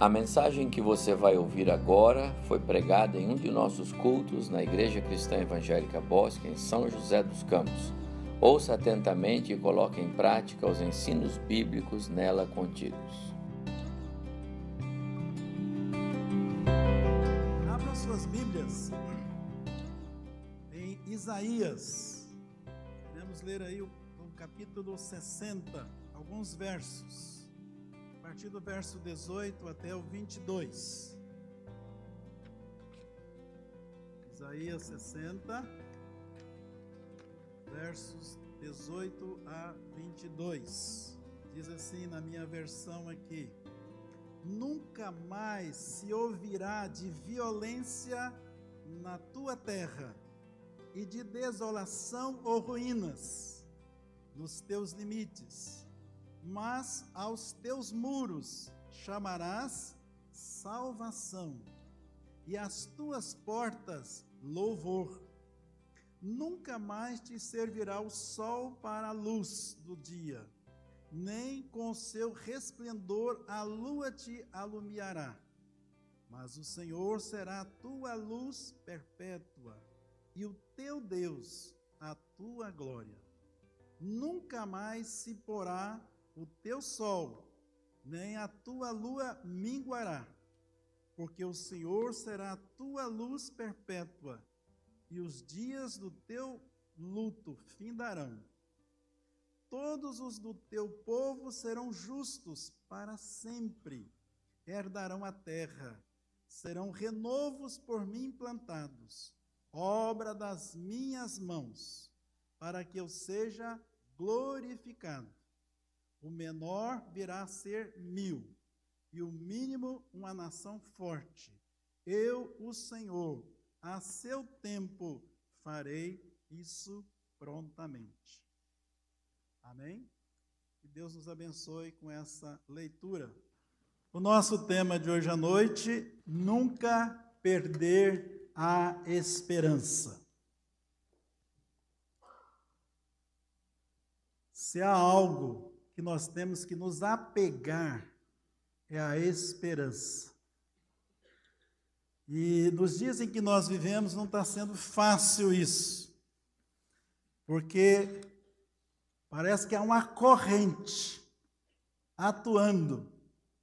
A mensagem que você vai ouvir agora foi pregada em um de nossos cultos na Igreja Cristã Evangélica Bosque, em São José dos Campos. Ouça atentamente e coloque em prática os ensinos bíblicos nela contidos. Abra suas Bíblias em Isaías. Queremos ler aí o capítulo 60, alguns versos partir do verso 18 até o 22. Isaías 60, versos 18 a 22. Diz assim na minha versão aqui: Nunca mais se ouvirá de violência na tua terra e de desolação ou ruínas nos teus limites mas aos teus muros chamarás salvação, e às tuas portas louvor. Nunca mais te servirá o sol para a luz do dia, nem com seu resplendor a lua te alumiará. Mas o Senhor será a tua luz perpétua, e o teu Deus a tua glória. Nunca mais se porá o teu sol, nem a tua lua minguará, porque o Senhor será a tua luz perpétua, e os dias do teu luto findarão. Todos os do teu povo serão justos para sempre, herdarão a terra, serão renovos por mim plantados, obra das minhas mãos, para que eu seja glorificado. O menor virá a ser mil, e o mínimo uma nação forte. Eu, o Senhor, a seu tempo farei isso prontamente. Amém? Que Deus nos abençoe com essa leitura. O nosso tema de hoje à noite: nunca perder a esperança. Se há algo que nós temos que nos apegar é a esperança. E nos dias em que nós vivemos não está sendo fácil isso, porque parece que há uma corrente atuando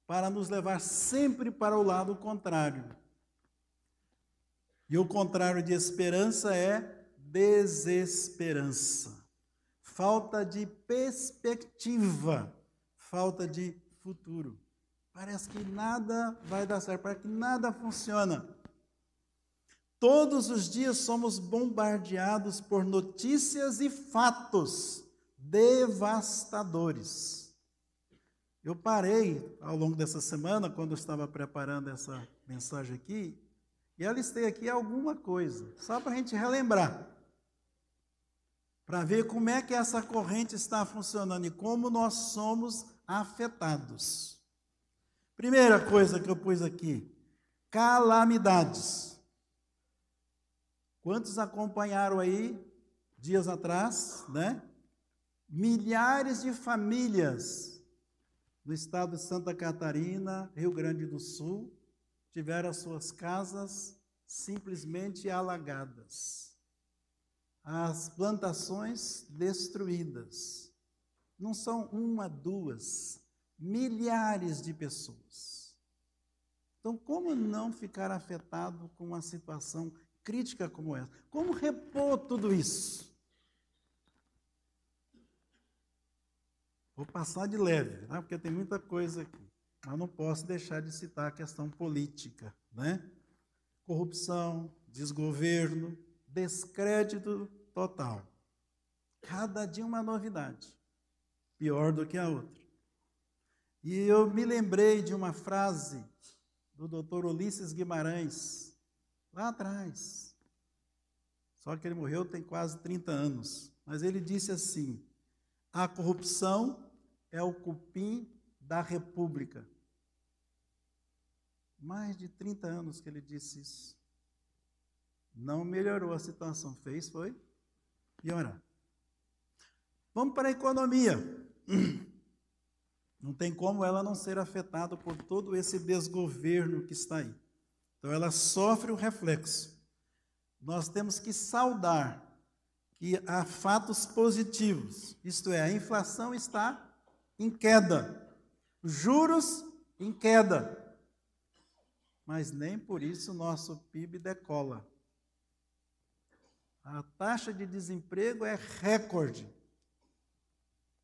para nos levar sempre para o lado contrário. E o contrário de esperança é desesperança falta de perspectiva, falta de futuro. Parece que nada vai dar certo, parece que nada funciona. Todos os dias somos bombardeados por notícias e fatos devastadores. Eu parei ao longo dessa semana, quando eu estava preparando essa mensagem aqui, e eu listei aqui alguma coisa, só para a gente relembrar para ver como é que essa corrente está funcionando e como nós somos afetados. Primeira coisa que eu pus aqui: calamidades. Quantos acompanharam aí dias atrás, né? Milhares de famílias no estado de Santa Catarina, Rio Grande do Sul, tiveram as suas casas simplesmente alagadas as plantações destruídas. Não são uma, duas, milhares de pessoas. Então, como não ficar afetado com uma situação crítica como essa? Como repor tudo isso? Vou passar de leve, né? porque tem muita coisa aqui. Mas não posso deixar de citar a questão política, né? Corrupção, desgoverno, descrédito total. Cada dia uma novidade, pior do que a outra. E eu me lembrei de uma frase do Dr. Ulisses Guimarães, lá atrás. Só que ele morreu tem quase 30 anos. Mas ele disse assim: a corrupção é o cupim da república. Mais de 30 anos que ele disse isso. Não melhorou a situação. Fez, foi? Vamos para a economia. Não tem como ela não ser afetada por todo esse desgoverno que está aí. Então ela sofre o reflexo. Nós temos que saudar que há fatos positivos, isto é, a inflação está em queda, juros em queda, mas nem por isso nosso PIB decola. A taxa de desemprego é recorde.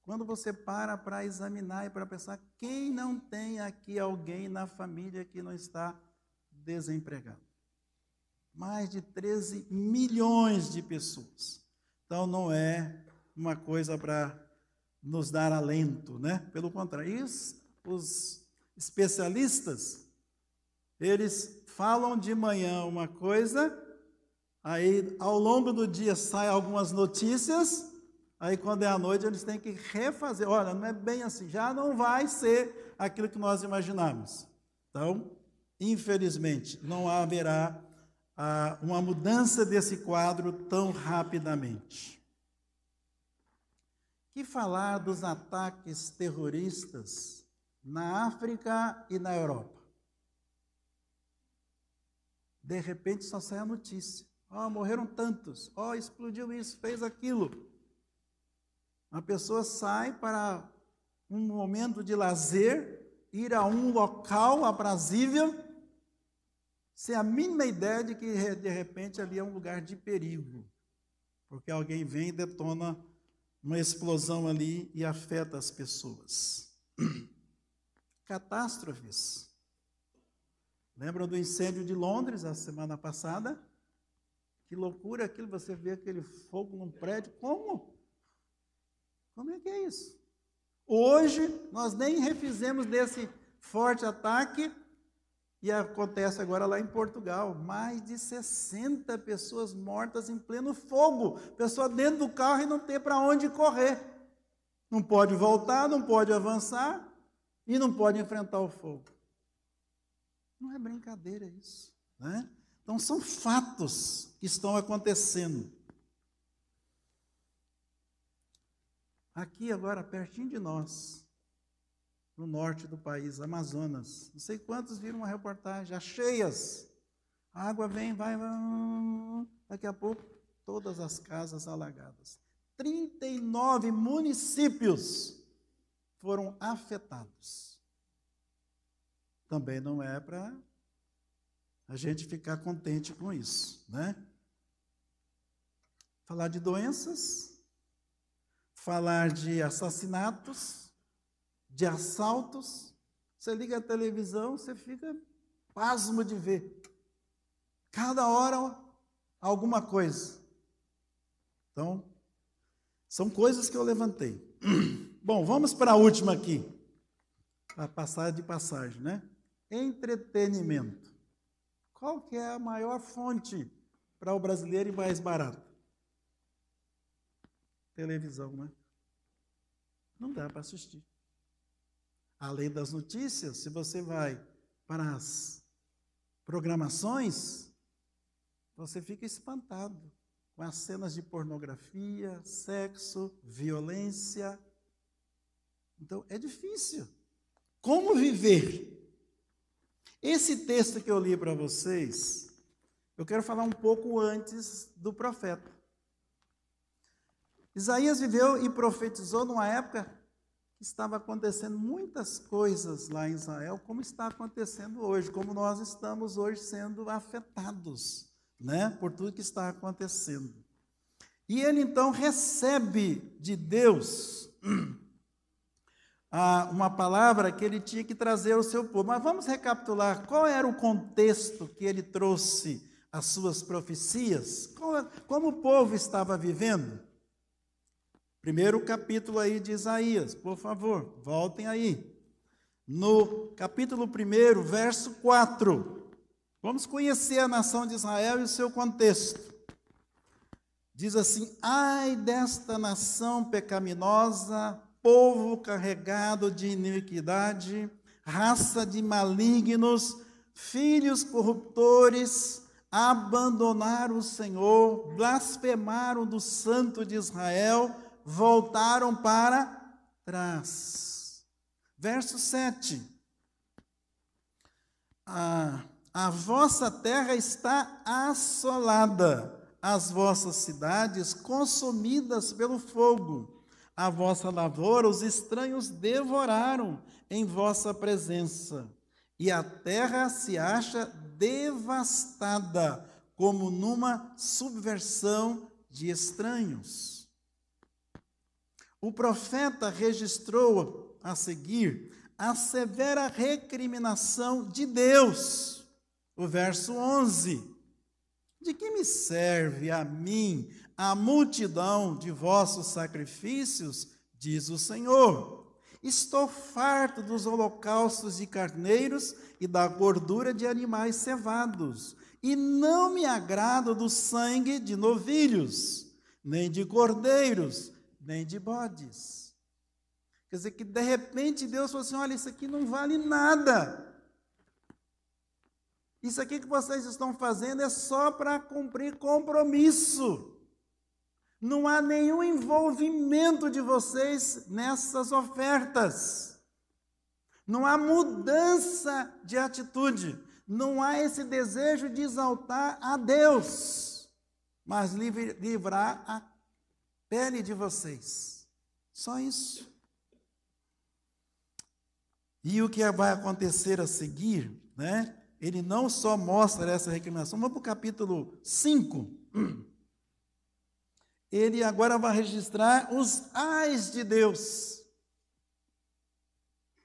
Quando você para para examinar e para pensar, quem não tem aqui alguém na família que não está desempregado? Mais de 13 milhões de pessoas. Então não é uma coisa para nos dar alento, né? Pelo contrário, os, os especialistas, eles falam de manhã uma coisa, aí ao longo do dia saem algumas notícias, aí quando é à noite eles têm que refazer. Olha, não é bem assim, já não vai ser aquilo que nós imaginamos. Então, infelizmente, não haverá ah, uma mudança desse quadro tão rapidamente. Que falar dos ataques terroristas na África e na Europa? De repente só sai a notícia. Ó, oh, morreram tantos. Ó, oh, explodiu isso, fez aquilo. A pessoa sai para um momento de lazer, ir a um local aprazível sem a mínima ideia de que de repente ali é um lugar de perigo, porque alguém vem e detona uma explosão ali e afeta as pessoas. Catástrofes. Lembram do incêndio de Londres a semana passada? Que loucura aquilo, você vê aquele fogo num prédio. Como? Como é que é isso? Hoje, nós nem refizemos desse forte ataque e acontece agora lá em Portugal, mais de 60 pessoas mortas em pleno fogo. Pessoa dentro do carro e não tem para onde correr. Não pode voltar, não pode avançar e não pode enfrentar o fogo. Não é brincadeira isso, né? Então são fatos que estão acontecendo. Aqui agora pertinho de nós, no norte do país, Amazonas. Não sei quantos viram uma reportagem, já cheias. A água vem, vai, vai, daqui a pouco todas as casas alagadas. 39 municípios foram afetados. Também não é para a gente ficar contente com isso, né? Falar de doenças, falar de assassinatos, de assaltos. Você liga a televisão, você fica pasmo de ver. Cada hora alguma coisa. Então, são coisas que eu levantei. Bom, vamos para a última aqui. A passagem de passagem, né? Entretenimento. Qual que é a maior fonte para o brasileiro e mais barata? Televisão, né? Não dá para assistir. Além das notícias, se você vai para as programações, você fica espantado com as cenas de pornografia, sexo, violência. Então, é difícil. Como viver? Esse texto que eu li para vocês, eu quero falar um pouco antes do profeta. Isaías viveu e profetizou numa época estava acontecendo muitas coisas lá em Israel, como está acontecendo hoje, como nós estamos hoje sendo afetados, né, por tudo que está acontecendo. E ele então recebe de Deus uma palavra que ele tinha que trazer ao seu povo. Mas vamos recapitular qual era o contexto que ele trouxe as suas profecias, como o povo estava vivendo. Primeiro capítulo aí de Isaías, por favor, voltem aí. No capítulo 1, verso 4. Vamos conhecer a nação de Israel e o seu contexto. Diz assim: Ai desta nação pecaminosa, povo carregado de iniquidade, raça de malignos, filhos corruptores, abandonaram o Senhor, blasfemaram do Santo de Israel voltaram para trás. Verso 7. A, a vossa terra está assolada, as vossas cidades consumidas pelo fogo. A vossa lavoura os estranhos devoraram em vossa presença. E a terra se acha devastada, como numa subversão de estranhos. O profeta registrou a seguir a severa recriminação de Deus. O verso 11: De que me serve a mim a multidão de vossos sacrifícios, diz o Senhor? Estou farto dos holocaustos de carneiros e da gordura de animais cevados, e não me agrado do sangue de novilhos, nem de cordeiros, nem de bodes. Quer dizer que de repente Deus falou assim: olha, isso aqui não vale nada. Isso aqui que vocês estão fazendo é só para cumprir compromisso. Não há nenhum envolvimento de vocês nessas ofertas. Não há mudança de atitude. Não há esse desejo de exaltar a Deus, mas livrar a pele de vocês. Só isso. E o que vai acontecer a seguir, né? Ele não só mostra essa recriminação, vamos para o capítulo 5 ele agora vai registrar os ais de Deus.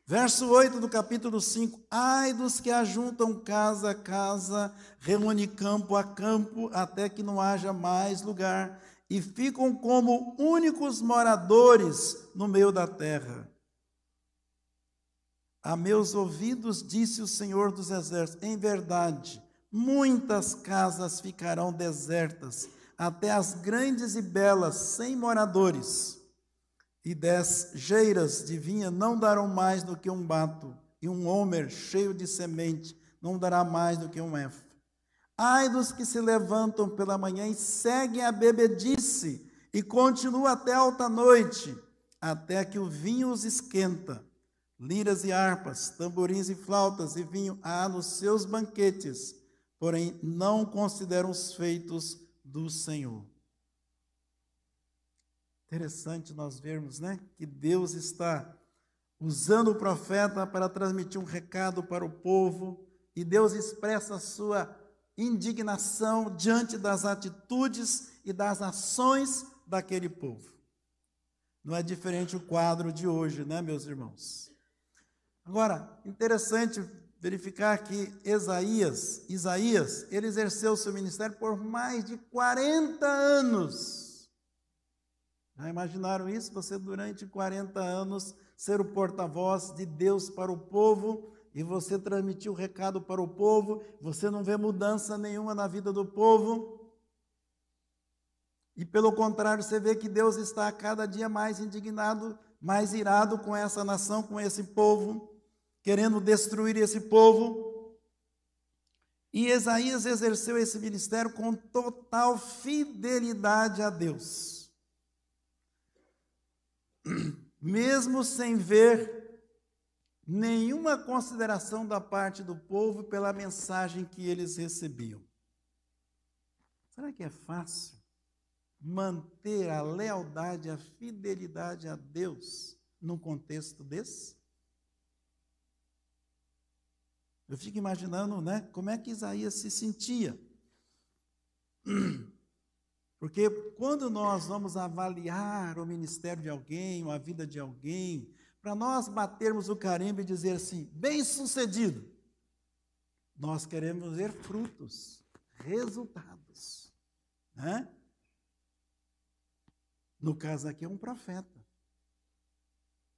Verso 8 do capítulo 5: Ai dos que ajuntam casa a casa, reúne campo a campo, até que não haja mais lugar, e ficam como únicos moradores no meio da terra. A meus ouvidos disse o Senhor dos Exércitos: Em verdade, muitas casas ficarão desertas até as grandes e belas, sem moradores, e dez geiras de vinha não darão mais do que um bato, e um homer cheio de semente não dará mais do que um efa. Ai dos que se levantam pela manhã e seguem a bebedice, e continuam até alta noite, até que o vinho os esquenta. Liras e harpas, tamborins e flautas e vinho há nos seus banquetes, porém não consideram os feitos do Senhor. Interessante nós vermos, né, que Deus está usando o profeta para transmitir um recado para o povo, e Deus expressa a sua indignação diante das atitudes e das ações daquele povo. Não é diferente o quadro de hoje, né, meus irmãos? Agora, interessante verificar que Isaías, Isaías, ele exerceu seu ministério por mais de 40 anos. Já imaginaram isso? Você durante 40 anos ser o porta-voz de Deus para o povo e você transmitir o recado para o povo, você não vê mudança nenhuma na vida do povo. E pelo contrário, você vê que Deus está cada dia mais indignado, mais irado com essa nação, com esse povo querendo destruir esse povo. E Isaías exerceu esse ministério com total fidelidade a Deus. Mesmo sem ver nenhuma consideração da parte do povo pela mensagem que eles recebiam. Será que é fácil manter a lealdade, a fidelidade a Deus num contexto desse? Eu fico imaginando, né, como é que Isaías se sentia. Porque quando nós vamos avaliar o ministério de alguém, a vida de alguém, para nós batermos o carimbo e dizer assim, bem sucedido, nós queremos ver frutos, resultados. Né? No caso aqui é um profeta.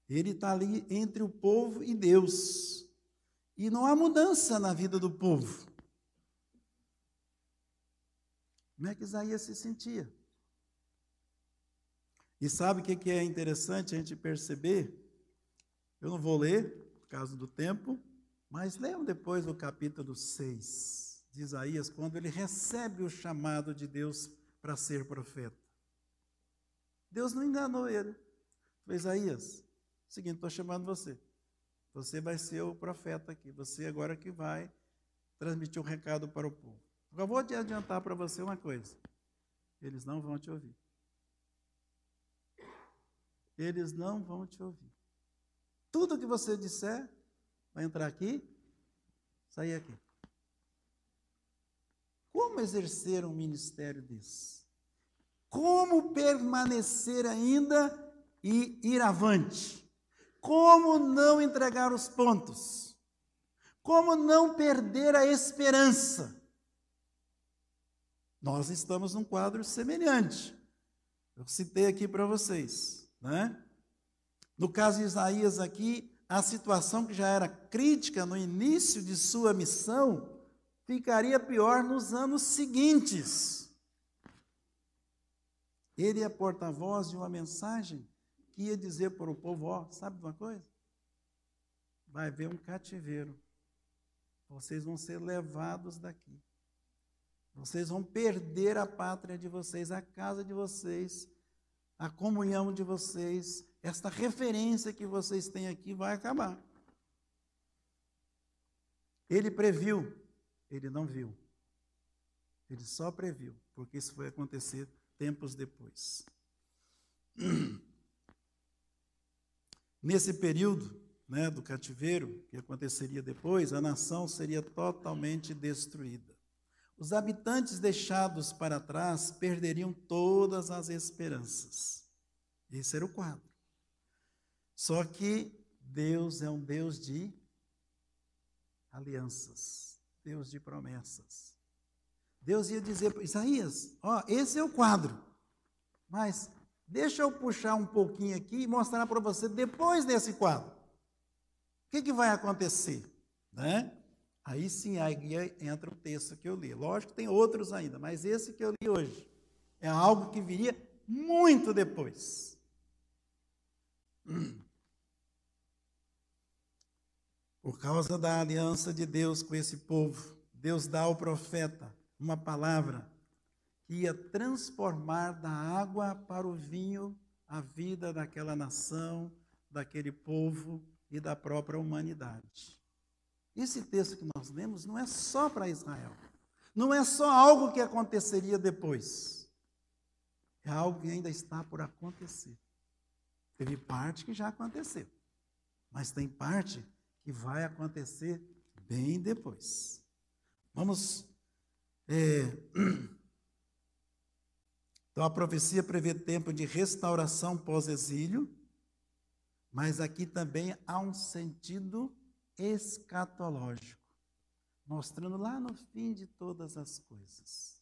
Ele está ali entre o povo e Deus. E não há mudança na vida do povo. Como é que Isaías se sentia? E sabe o que é interessante a gente perceber? Eu não vou ler, por causa do tempo, mas leiam depois o capítulo 6 de Isaías, quando ele recebe o chamado de Deus para ser profeta. Deus não enganou ele. Falei, Isaías, seguinte, estou chamando você. Você vai ser o profeta aqui. Você agora que vai transmitir o um recado para o povo. Eu vou te adiantar para você uma coisa. Eles não vão te ouvir. Eles não vão te ouvir. Tudo que você disser vai entrar aqui, sair aqui. Como exercer um ministério desse? Como permanecer ainda e ir avante? Como não entregar os pontos? Como não perder a esperança? Nós estamos num quadro semelhante. Eu citei aqui para vocês, né? No caso de Isaías aqui, a situação que já era crítica no início de sua missão ficaria pior nos anos seguintes. Ele é porta-voz de uma mensagem que ia dizer para o povo: ó, sabe uma coisa? Vai haver um cativeiro. Vocês vão ser levados daqui. Vocês vão perder a pátria de vocês, a casa de vocês, a comunhão de vocês, esta referência que vocês têm aqui vai acabar. Ele previu, ele não viu. Ele só previu, porque isso foi acontecer tempos depois. Nesse período né, do cativeiro, que aconteceria depois, a nação seria totalmente destruída. Os habitantes deixados para trás perderiam todas as esperanças. Esse era o quadro. Só que Deus é um Deus de alianças, Deus de promessas. Deus ia dizer para Isaías: Ó, esse é o quadro, mas deixa eu puxar um pouquinho aqui e mostrar para você depois desse quadro. O que, que vai acontecer? Né? Aí sim, aí entra o texto que eu li. Lógico que tem outros ainda, mas esse que eu li hoje é algo que viria muito depois. Por causa da aliança de Deus com esse povo, Deus dá ao profeta uma palavra ia transformar da água para o vinho a vida daquela nação, daquele povo e da própria humanidade. Esse texto que nós lemos não é só para Israel. Não é só algo que aconteceria depois. É algo que ainda está por acontecer. Teve parte que já aconteceu. Mas tem parte que vai acontecer bem depois. Vamos. É, então a profecia prevê tempo de restauração pós-exílio, mas aqui também há um sentido escatológico, mostrando lá no fim de todas as coisas.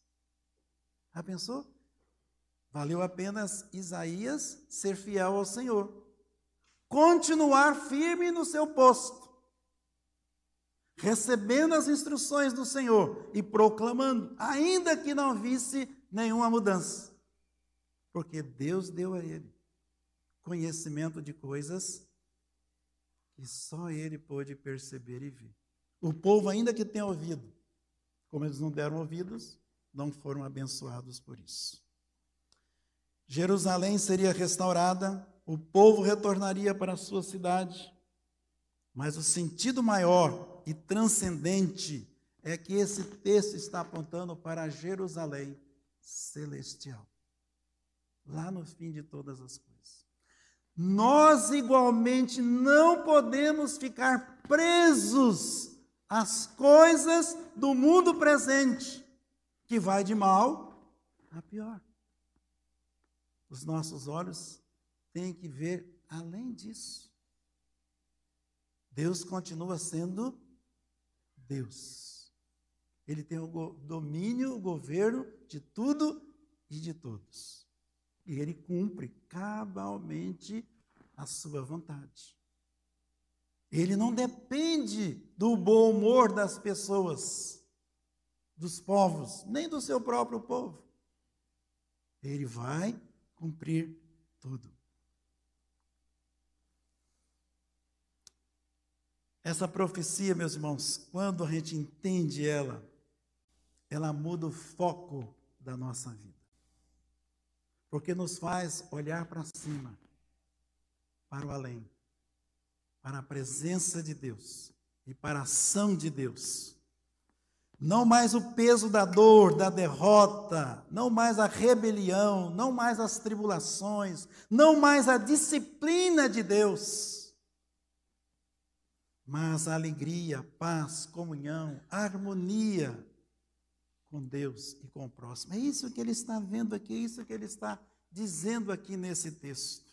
Já pensou? Valeu apenas Isaías ser fiel ao Senhor, continuar firme no seu posto, recebendo as instruções do Senhor e proclamando, ainda que não visse nenhuma mudança, porque Deus deu a ele conhecimento de coisas e só ele pôde perceber e ver. O povo, ainda que tenha ouvido, como eles não deram ouvidos, não foram abençoados por isso. Jerusalém seria restaurada, o povo retornaria para a sua cidade, mas o sentido maior e transcendente é que esse texto está apontando para Jerusalém celestial, lá no fim de todas as coisas nós igualmente não podemos ficar presos às coisas do mundo presente, que vai de mal a pior. Os nossos olhos têm que ver além disso. Deus continua sendo Deus. Ele tem o domínio, o governo de tudo e de todos. E ele cumpre cabalmente a sua vontade. Ele não depende do bom humor das pessoas, dos povos, nem do seu próprio povo. Ele vai cumprir tudo. Essa profecia, meus irmãos, quando a gente entende ela, ela muda o foco da nossa vida. Porque nos faz olhar para cima para o além. para a presença de Deus e para a ação de Deus. Não mais o peso da dor, da derrota, não mais a rebelião, não mais as tribulações, não mais a disciplina de Deus, mas a alegria, paz, comunhão, harmonia com Deus e com o próximo. É isso que ele está vendo aqui, é isso que ele está dizendo aqui nesse texto.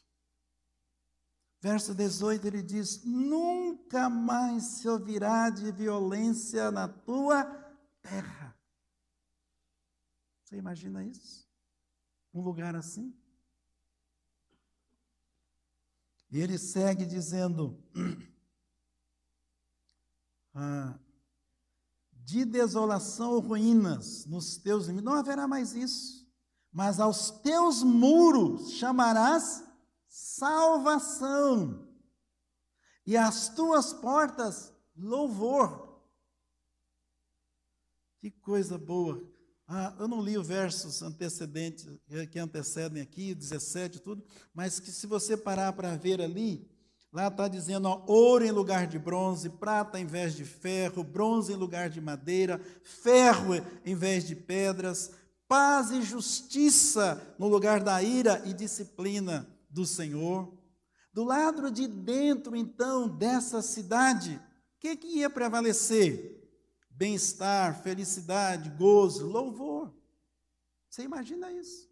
Verso 18 ele diz: Nunca mais se ouvirá de violência na tua terra. Você imagina isso? Um lugar assim? E ele segue dizendo: ah, de desolação ou ruínas nos teus limites, não haverá mais isso, mas aos teus muros chamarás salvação, e as tuas portas, louvor. Que coisa boa. Ah, eu não li os versos antecedentes, eh, que antecedem aqui, 17 tudo, mas que se você parar para ver ali, lá está dizendo ó, ouro em lugar de bronze, prata em vez de ferro, bronze em lugar de madeira, ferro em vez de pedras, paz e justiça no lugar da ira e disciplina do Senhor. Do lado de dentro, então, dessa cidade, o que, que ia prevalecer? Bem-estar, felicidade, gozo, louvor. Você imagina isso?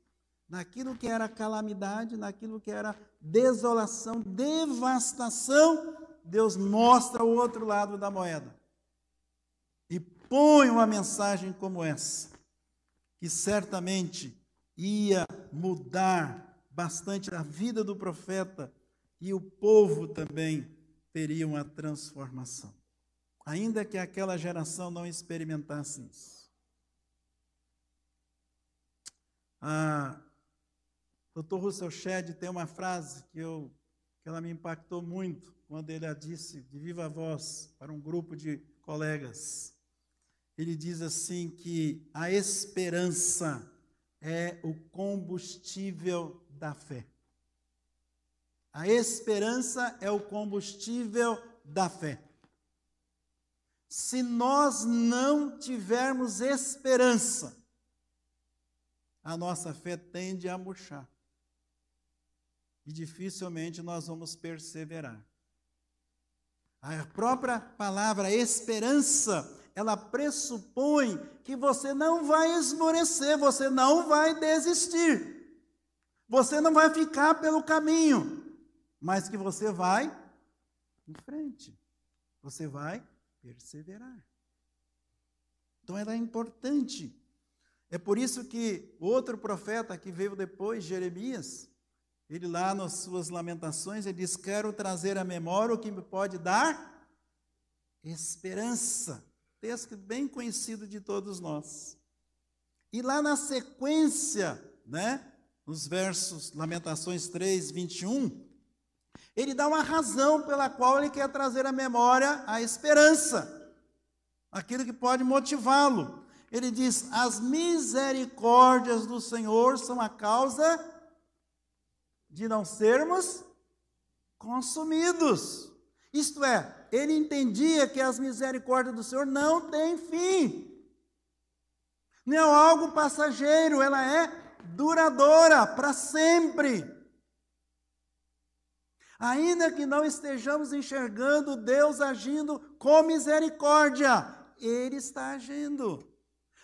Naquilo que era calamidade, naquilo que era desolação, devastação, Deus mostra o outro lado da moeda. E põe uma mensagem como essa, que certamente ia mudar bastante a vida do profeta e o povo também teria uma transformação. Ainda que aquela geração não experimentasse isso. A Dr. Russell Shedd tem uma frase que, eu, que ela me impactou muito quando ele a disse de viva voz para um grupo de colegas. Ele diz assim que a esperança é o combustível da fé. A esperança é o combustível da fé. Se nós não tivermos esperança, a nossa fé tende a murchar. E dificilmente nós vamos perseverar. A própria palavra esperança ela pressupõe que você não vai esmorecer, você não vai desistir. Você não vai ficar pelo caminho, mas que você vai em frente. Você vai perseverar. Então ela é importante. É por isso que outro profeta que veio depois, Jeremias, ele lá nas suas lamentações, ele diz: Quero trazer à memória o que me pode dar esperança texto bem conhecido de todos nós. E lá na sequência, né, nos versos Lamentações 3, 21, ele dá uma razão pela qual ele quer trazer à memória a esperança, aquilo que pode motivá-lo. Ele diz: As misericórdias do Senhor são a causa de não sermos consumidos. Isto é, ele entendia que as misericórdias do Senhor não têm fim. Não é algo passageiro, ela é duradoura para sempre. Ainda que não estejamos enxergando Deus agindo com misericórdia, Ele está agindo.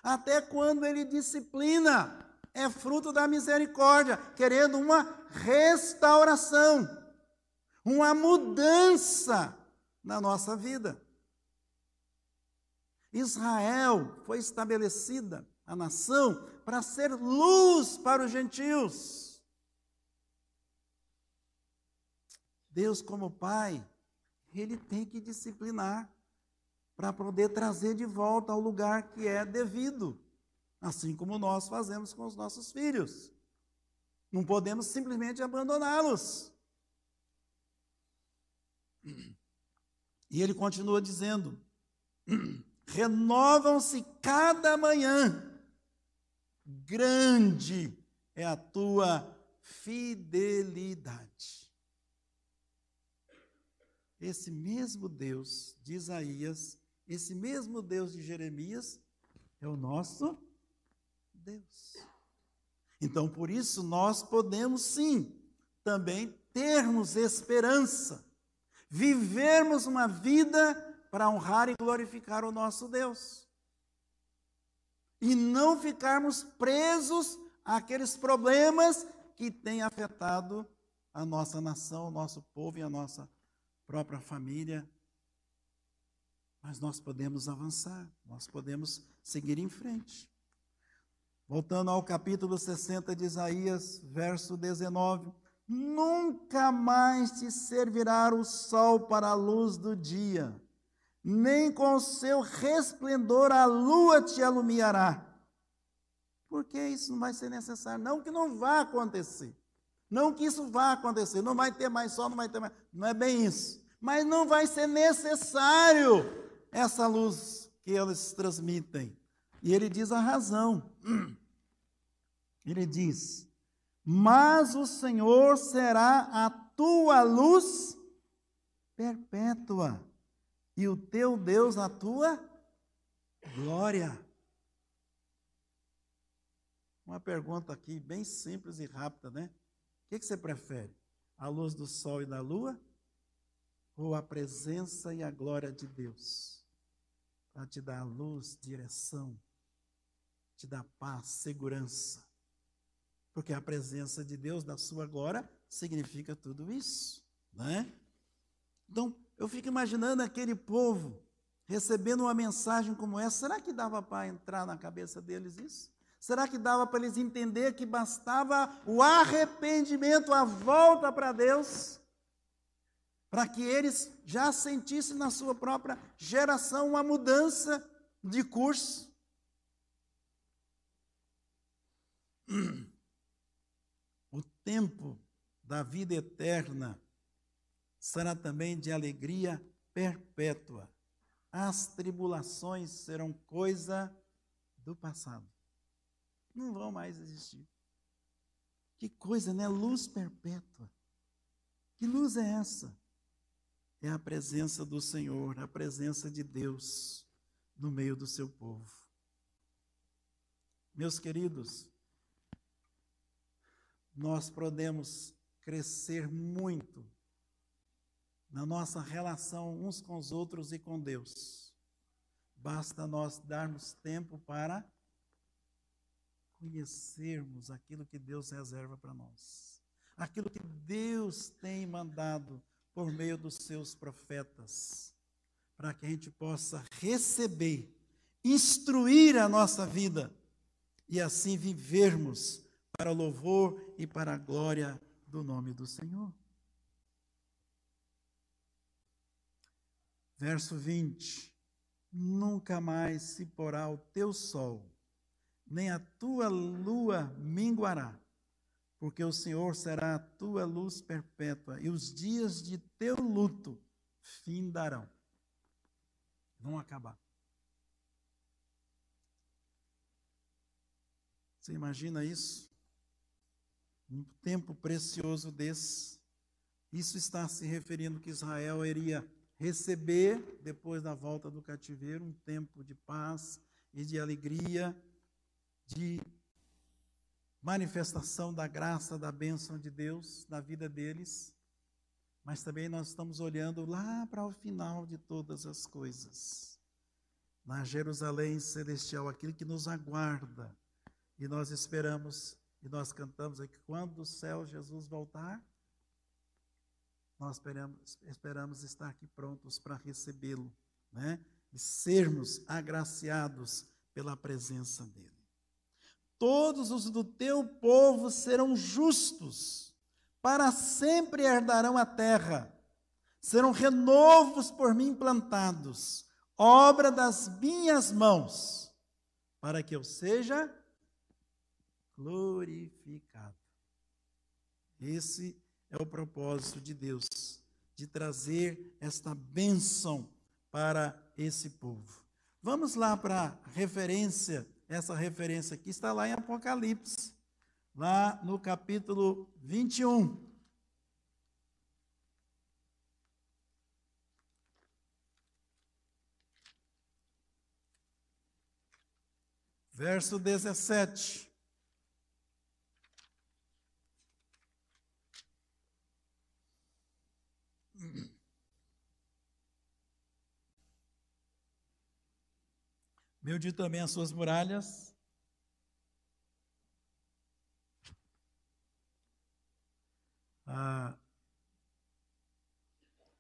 Até quando Ele disciplina, é fruto da misericórdia, querendo uma restauração, uma mudança na nossa vida. Israel foi estabelecida, a nação, para ser luz para os gentios. Deus, como Pai, Ele tem que disciplinar para poder trazer de volta ao lugar que é devido, assim como nós fazemos com os nossos filhos. Não podemos simplesmente abandoná-los. E ele continua dizendo: renovam-se cada manhã, grande é a tua fidelidade. esse mesmo Deus de Isaías, esse mesmo Deus de Jeremias, é o nosso Deus. Então, por isso, nós podemos sim também termos esperança, vivermos uma vida para honrar e glorificar o nosso Deus. E não ficarmos presos àqueles problemas que têm afetado a nossa nação, o nosso povo e a nossa própria família. Mas nós podemos avançar, nós podemos seguir em frente. Voltando ao capítulo 60 de Isaías, verso 19: Nunca mais te servirá o sol para a luz do dia, nem com seu resplendor a lua te alumiará. Porque isso não vai ser necessário. Não que não vá acontecer. Não que isso vá acontecer. Não vai ter mais sol, não vai ter mais. Não é bem isso. Mas não vai ser necessário essa luz que eles transmitem. E ele diz a razão. Ele diz: Mas o Senhor será a tua luz perpétua, e o teu Deus a tua glória. Uma pergunta aqui, bem simples e rápida, né? O que, você prefere? A luz do sol e da lua? Ou a presença e a glória de Deus? Para te dar luz, direção, te dar paz, segurança. Porque a presença de Deus na sua glória significa tudo isso, né? Então, eu fico imaginando aquele povo recebendo uma mensagem como essa. Será que dava para entrar na cabeça deles isso? Será que dava para eles entender que bastava o arrependimento, a volta para Deus, para que eles já sentissem na sua própria geração uma mudança de curso? tempo da vida eterna será também de alegria perpétua. As tribulações serão coisa do passado. Não vão mais existir. Que coisa, né? Luz perpétua. Que luz é essa? É a presença do Senhor, a presença de Deus no meio do seu povo. Meus queridos, nós podemos crescer muito na nossa relação uns com os outros e com Deus. Basta nós darmos tempo para conhecermos aquilo que Deus reserva para nós. Aquilo que Deus tem mandado por meio dos seus profetas, para que a gente possa receber, instruir a nossa vida e assim vivermos para louvor e para a glória do nome do Senhor. Verso 20: Nunca mais se porá o teu sol, nem a tua lua minguará, porque o Senhor será a tua luz perpétua, e os dias de teu luto findarão. Vão acabar. Você imagina isso? Um tempo precioso desse. Isso está se referindo que Israel iria receber, depois da volta do cativeiro, um tempo de paz e de alegria, de manifestação da graça, da bênção de Deus na vida deles. Mas também nós estamos olhando lá para o final de todas as coisas. Na Jerusalém celestial, aquilo que nos aguarda. E nós esperamos e nós cantamos aqui, quando do céu Jesus voltar, nós esperamos, esperamos estar aqui prontos para recebê-lo, né? E sermos agraciados pela presença dele. Todos os do teu povo serão justos, para sempre herdarão a terra, serão renovos por mim plantados, obra das minhas mãos, para que eu seja glorificado. Esse é o propósito de Deus, de trazer esta bênção para esse povo. Vamos lá para a referência, essa referência aqui está lá em Apocalipse, lá no capítulo 21. Verso 17. Meu também as suas muralhas. Ah,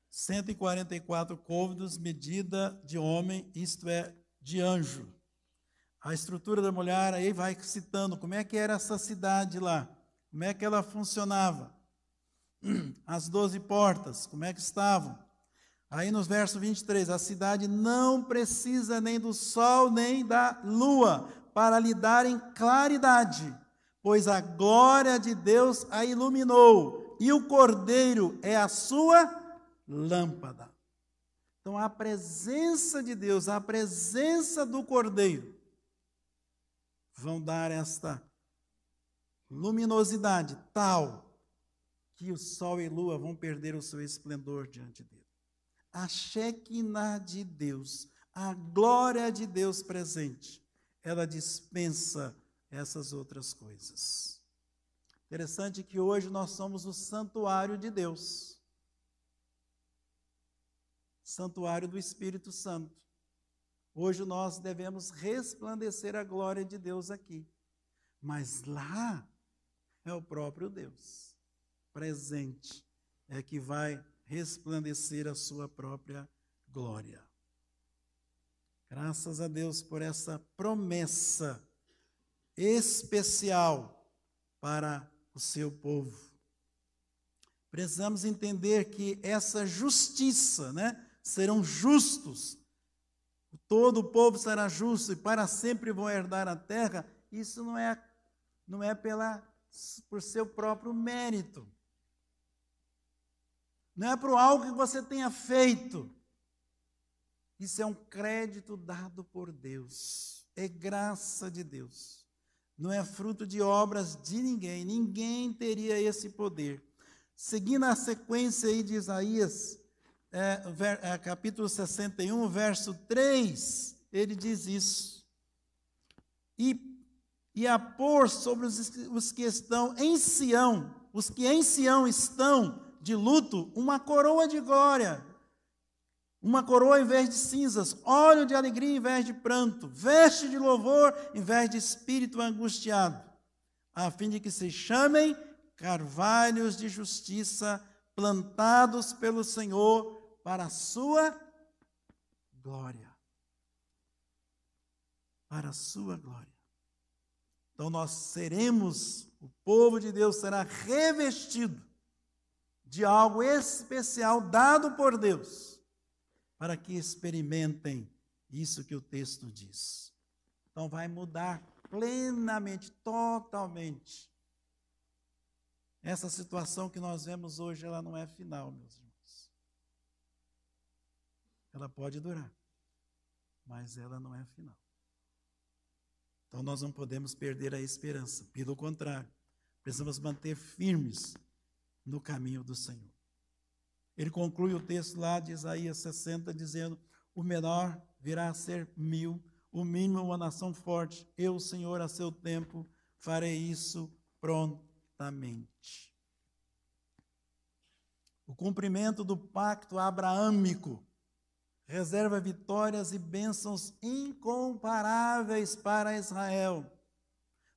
144 côvados, medida de homem, isto é, de anjo. A estrutura da mulher, aí vai citando como é que era essa cidade lá, como é que ela funcionava. As doze portas, como é que estavam. Aí nos versos 23, a cidade não precisa nem do sol nem da lua para lhe darem claridade, pois a glória de Deus a iluminou, e o cordeiro é a sua lâmpada. Então a presença de Deus, a presença do cordeiro, vão dar esta luminosidade tal que o sol e lua vão perder o seu esplendor diante dele a Shekinah de Deus, a glória de Deus presente, ela dispensa essas outras coisas. Interessante que hoje nós somos o santuário de Deus. Santuário do Espírito Santo. Hoje nós devemos resplandecer a glória de Deus aqui. Mas lá é o próprio Deus presente, é que vai resplandecer a sua própria glória. Graças a Deus por essa promessa especial para o seu povo. Precisamos entender que essa justiça, né, serão justos. Todo o povo será justo e para sempre vão herdar a terra. Isso não é não é pela por seu próprio mérito não é por algo que você tenha feito. Isso é um crédito dado por Deus, é graça de Deus. Não é fruto de obras de ninguém, ninguém teria esse poder. Seguindo a sequência aí de Isaías, é, ver, é, capítulo 61, verso 3, ele diz isso. E, e a pôr sobre os, os que estão em Sião, os que em Sião estão, de luto uma coroa de glória, uma coroa em vez de cinzas, óleo de alegria em vez de pranto, veste de louvor em vez de espírito angustiado, a fim de que se chamem carvalhos de justiça plantados pelo Senhor para a sua glória. Para a sua glória. Então nós seremos, o povo de Deus será revestido de algo especial dado por Deus, para que experimentem isso que o texto diz. Então vai mudar plenamente, totalmente. Essa situação que nós vemos hoje, ela não é final, meus irmãos. Ela pode durar, mas ela não é final. Então nós não podemos perder a esperança, pelo contrário, precisamos manter firmes no caminho do Senhor. Ele conclui o texto lá de Isaías 60, dizendo: O menor virá a ser mil, o mínimo uma nação forte. Eu, Senhor, a seu tempo, farei isso prontamente. O cumprimento do pacto abraâmico reserva vitórias e bênçãos incomparáveis para Israel.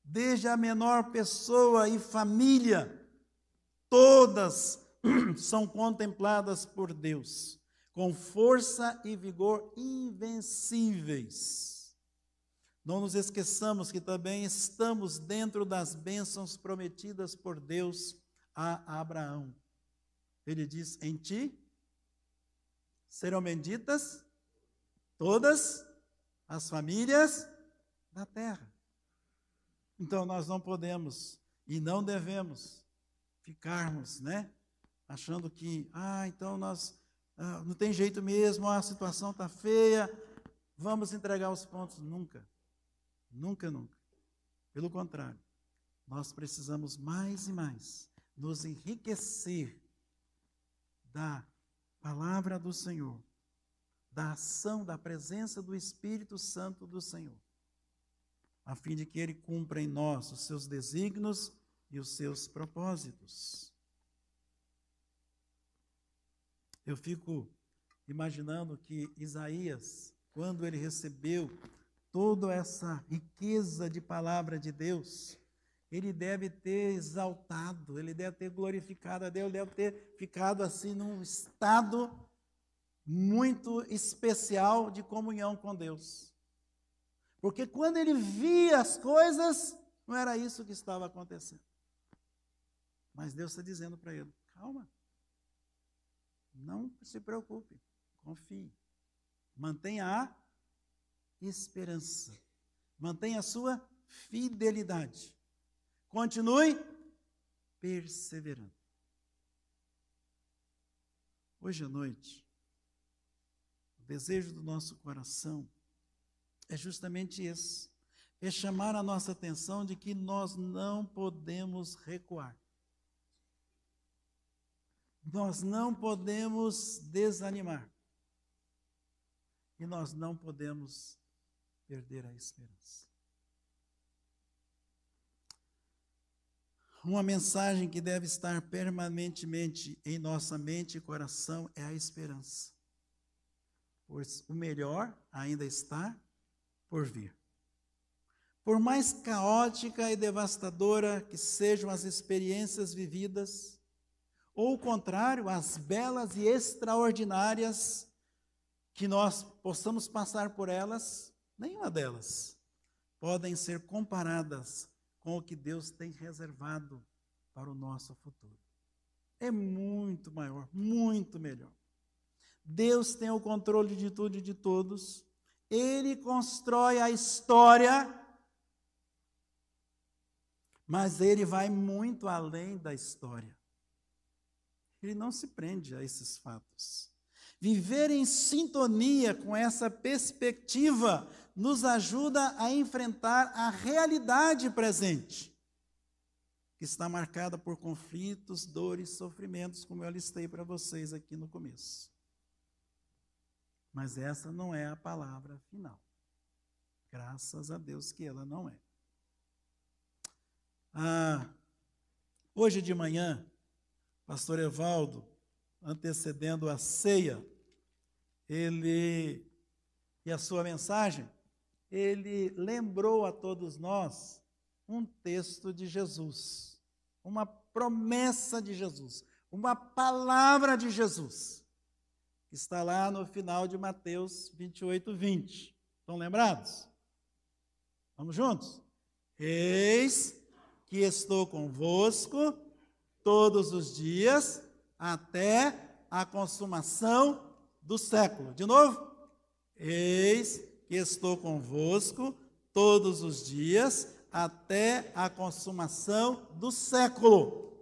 Desde a menor pessoa e família todas são contempladas por Deus com força e vigor invencíveis. Não nos esqueçamos que também estamos dentro das bênçãos prometidas por Deus a Abraão. Ele diz: Em ti serão benditas todas as famílias da terra. Então nós não podemos e não devemos ficarmos, né? Achando que, ah, então nós ah, não tem jeito mesmo, a situação está feia, vamos entregar os pontos. Nunca, nunca, nunca. Pelo contrário, nós precisamos mais e mais nos enriquecer da palavra do Senhor, da ação, da presença do Espírito Santo do Senhor. a fim de que Ele cumpra em nós os seus desígnios e os seus propósitos. Eu fico imaginando que Isaías, quando ele recebeu toda essa riqueza de palavra de Deus, ele deve ter exaltado, ele deve ter glorificado a Deus, deve ter ficado assim num estado muito especial de comunhão com Deus. Porque quando ele via as coisas, não era isso que estava acontecendo. Mas Deus está dizendo para ele: calma, não se preocupe, confie, mantenha a esperança, mantenha a sua fidelidade, continue perseverando. Hoje à noite, o desejo do nosso coração é justamente esse: é chamar a nossa atenção de que nós não podemos recuar. Nós não podemos desanimar. E nós não podemos perder a esperança. Uma mensagem que deve estar permanentemente em nossa mente e coração é a esperança pois o melhor ainda está por vir. Por mais caótica e devastadora que sejam as experiências vividas, ou o contrário, as belas e extraordinárias que nós possamos passar por elas, nenhuma delas podem ser comparadas com o que Deus tem reservado para o nosso futuro. É muito maior, muito melhor. Deus tem o controle de tudo e de todos. Ele constrói a história, mas ele vai muito além da história. Ele não se prende a esses fatos. Viver em sintonia com essa perspectiva nos ajuda a enfrentar a realidade presente, que está marcada por conflitos, dores, sofrimentos, como eu listei para vocês aqui no começo. Mas essa não é a palavra final. Graças a Deus que ela não é. Ah, hoje de manhã, pastor Evaldo, antecedendo a ceia, ele e a sua mensagem, ele lembrou a todos nós um texto de Jesus, uma promessa de Jesus, uma palavra de Jesus está lá no final de Mateus 28, 20. Estão lembrados? Vamos juntos? Eis que estou convosco todos os dias até a consumação do século. De novo? Eis que estou convosco todos os dias até a consumação do século.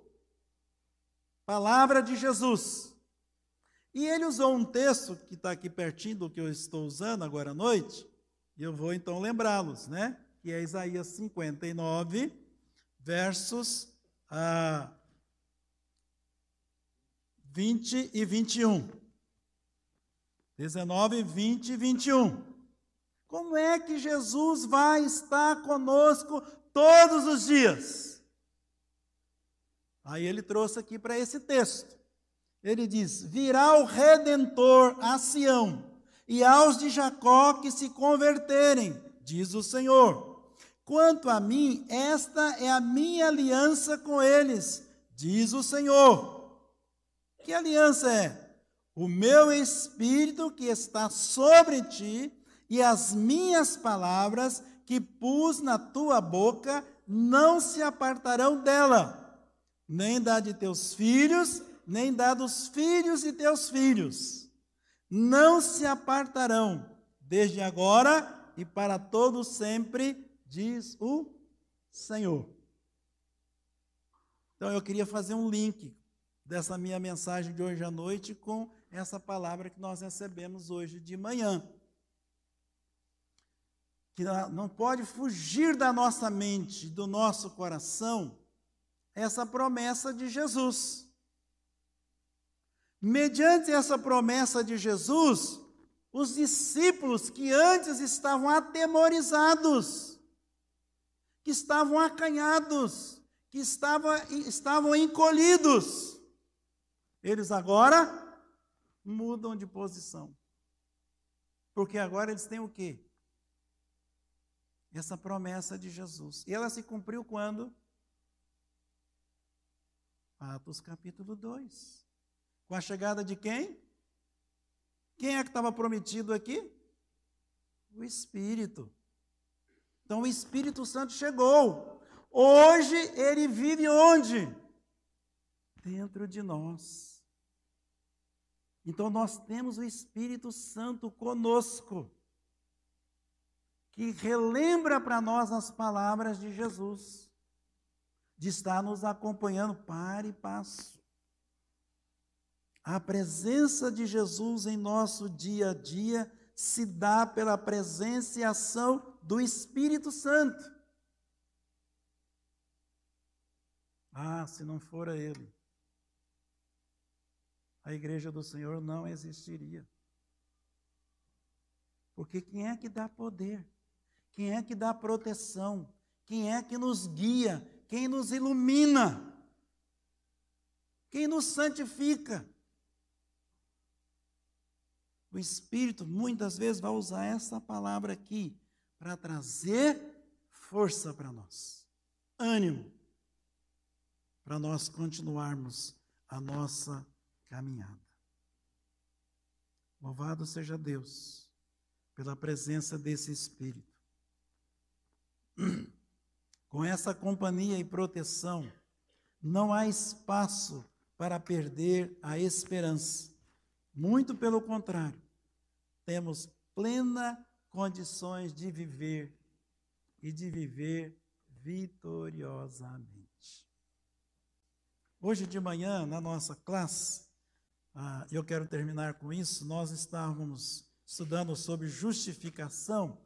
Palavra de Jesus. E ele usou um texto que está aqui pertinho do que eu estou usando agora à noite, e eu vou então lembrá-los, né? Que é Isaías 59, versos ah, 20 e 21. 19, 20 e 21. Como é que Jesus vai estar conosco todos os dias? Aí ele trouxe aqui para esse texto ele diz: Virá o redentor a Sião e aos de Jacó que se converterem, diz o Senhor. Quanto a mim, esta é a minha aliança com eles, diz o Senhor. Que aliança é? O meu espírito que está sobre ti e as minhas palavras que pus na tua boca não se apartarão dela, nem da de teus filhos, nem dados filhos de teus filhos. Não se apartarão desde agora e para todo sempre, diz o Senhor. Então eu queria fazer um link dessa minha mensagem de hoje à noite com essa palavra que nós recebemos hoje de manhã. Que não pode fugir da nossa mente, do nosso coração, essa promessa de Jesus. Mediante essa promessa de Jesus, os discípulos que antes estavam atemorizados, que estavam acanhados, que estava, estavam encolhidos. Eles agora mudam de posição. Porque agora eles têm o quê? Essa promessa de Jesus. E ela se cumpriu quando? Atos capítulo 2. Com a chegada de quem? Quem é que estava prometido aqui? O Espírito. Então o Espírito Santo chegou. Hoje ele vive onde? Dentro de nós. Então nós temos o Espírito Santo conosco, que relembra para nós as palavras de Jesus, de estar nos acompanhando para e passo. A presença de Jesus em nosso dia a dia se dá pela presença e ação do Espírito Santo. Ah, se não fora Ele, a igreja do Senhor não existiria. Porque quem é que dá poder? Quem é que dá proteção? Quem é que nos guia? Quem nos ilumina? Quem nos santifica? O Espírito muitas vezes vai usar essa palavra aqui para trazer força para nós, ânimo, para nós continuarmos a nossa caminhada. Louvado seja Deus pela presença desse Espírito. Com essa companhia e proteção, não há espaço para perder a esperança. Muito pelo contrário, temos plena condições de viver e de viver vitoriosamente. Hoje de manhã, na nossa classe, ah, eu quero terminar com isso, nós estávamos estudando sobre justificação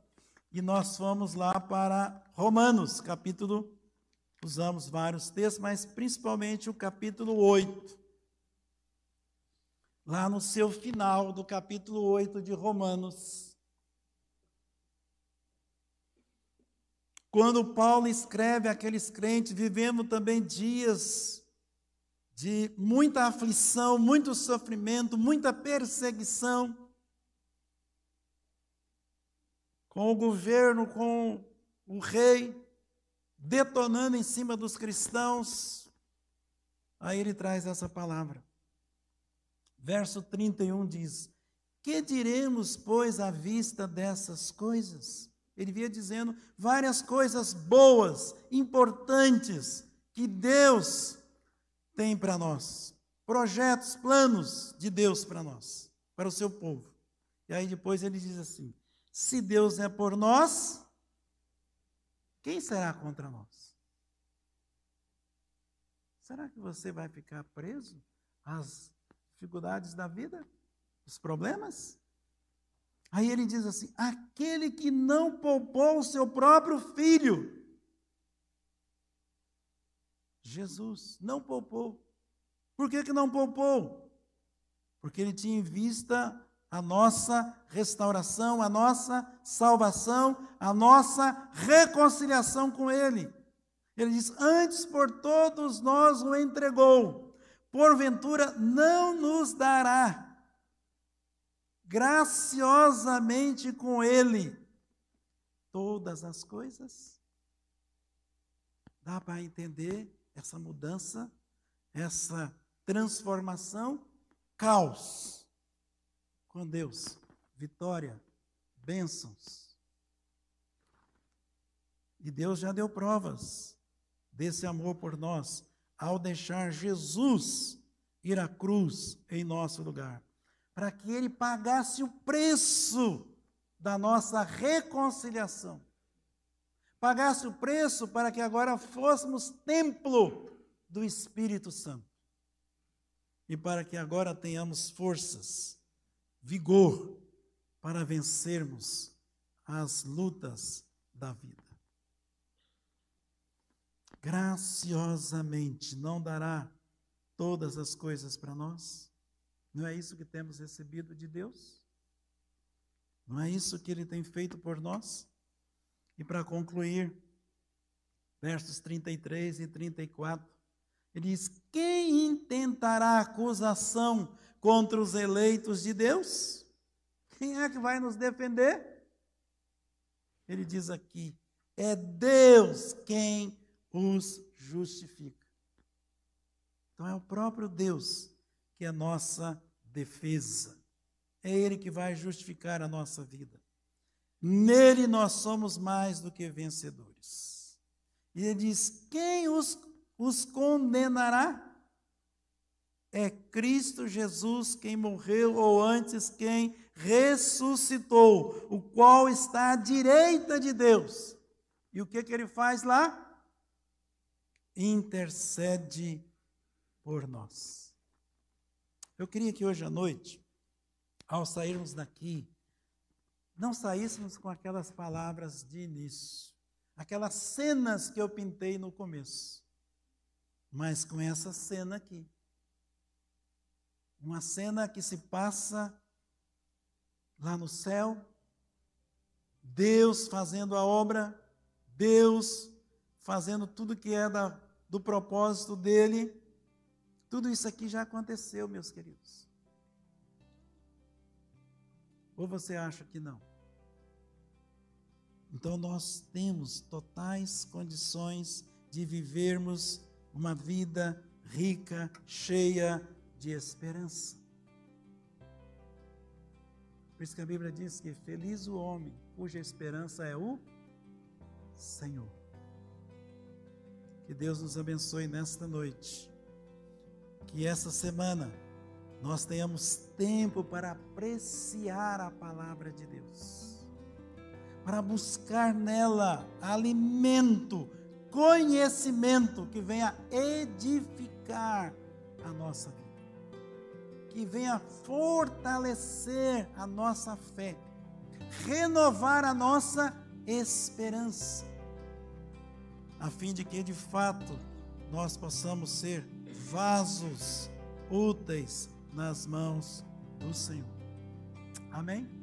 e nós fomos lá para Romanos, capítulo, usamos vários textos, mas principalmente o capítulo 8 lá no seu final do capítulo 8 de Romanos. Quando Paulo escreve aqueles crentes, vivendo também dias de muita aflição, muito sofrimento, muita perseguição, com o governo, com o rei, detonando em cima dos cristãos. Aí ele traz essa palavra. Verso 31 diz: Que diremos, pois, à vista dessas coisas? Ele via dizendo várias coisas boas, importantes, que Deus tem para nós. Projetos, planos de Deus para nós, para o seu povo. E aí depois ele diz assim: Se Deus é por nós, quem será contra nós? Será que você vai ficar preso às dificuldades da vida, os problemas. Aí ele diz assim: aquele que não poupou o seu próprio filho. Jesus não poupou. Por que, que não poupou? Porque ele tinha em vista a nossa restauração, a nossa salvação, a nossa reconciliação com Ele. Ele diz: Antes por todos nós o entregou porventura não nos dará graciosamente com Ele todas as coisas? Dá para entender essa mudança, essa transformação? Caos com Deus, vitória, bênçãos. E Deus já deu provas desse amor por nós ao deixar Jesus ir à cruz em nosso lugar, para que ele pagasse o preço da nossa reconciliação. Pagasse o preço para que agora fôssemos templo do Espírito Santo. E para que agora tenhamos forças, vigor para vencermos as lutas da vida graciosamente não dará todas as coisas para nós? Não é isso que temos recebido de Deus? Não é isso que Ele tem feito por nós? E para concluir, versos 33 e 34. Ele diz: Quem intentará acusação contra os eleitos de Deus? Quem é que vai nos defender? Ele diz aqui: é Deus quem os justifica. Então é o próprio Deus que é a nossa defesa. É Ele que vai justificar a nossa vida. Nele nós somos mais do que vencedores. E ele diz: quem os, os condenará? É Cristo Jesus quem morreu, ou antes, quem ressuscitou, o qual está à direita de Deus. E o que, que ele faz lá? Intercede por nós. Eu queria que hoje à noite, ao sairmos daqui, não saíssemos com aquelas palavras de início, aquelas cenas que eu pintei no começo, mas com essa cena aqui. Uma cena que se passa lá no céu, Deus fazendo a obra, Deus fazendo tudo que é da, do propósito dele. Tudo isso aqui já aconteceu, meus queridos. Ou você acha que não? Então nós temos totais condições de vivermos uma vida rica, cheia de esperança. Por isso que a Bíblia diz que feliz o homem cuja esperança é o Senhor. Que Deus nos abençoe nesta noite. Que essa semana nós tenhamos tempo para apreciar a palavra de Deus, para buscar nela alimento, conhecimento que venha edificar a nossa vida que venha fortalecer a nossa fé, renovar a nossa esperança, a fim de que de fato nós possamos ser vasos úteis nas mãos do Senhor. Amém?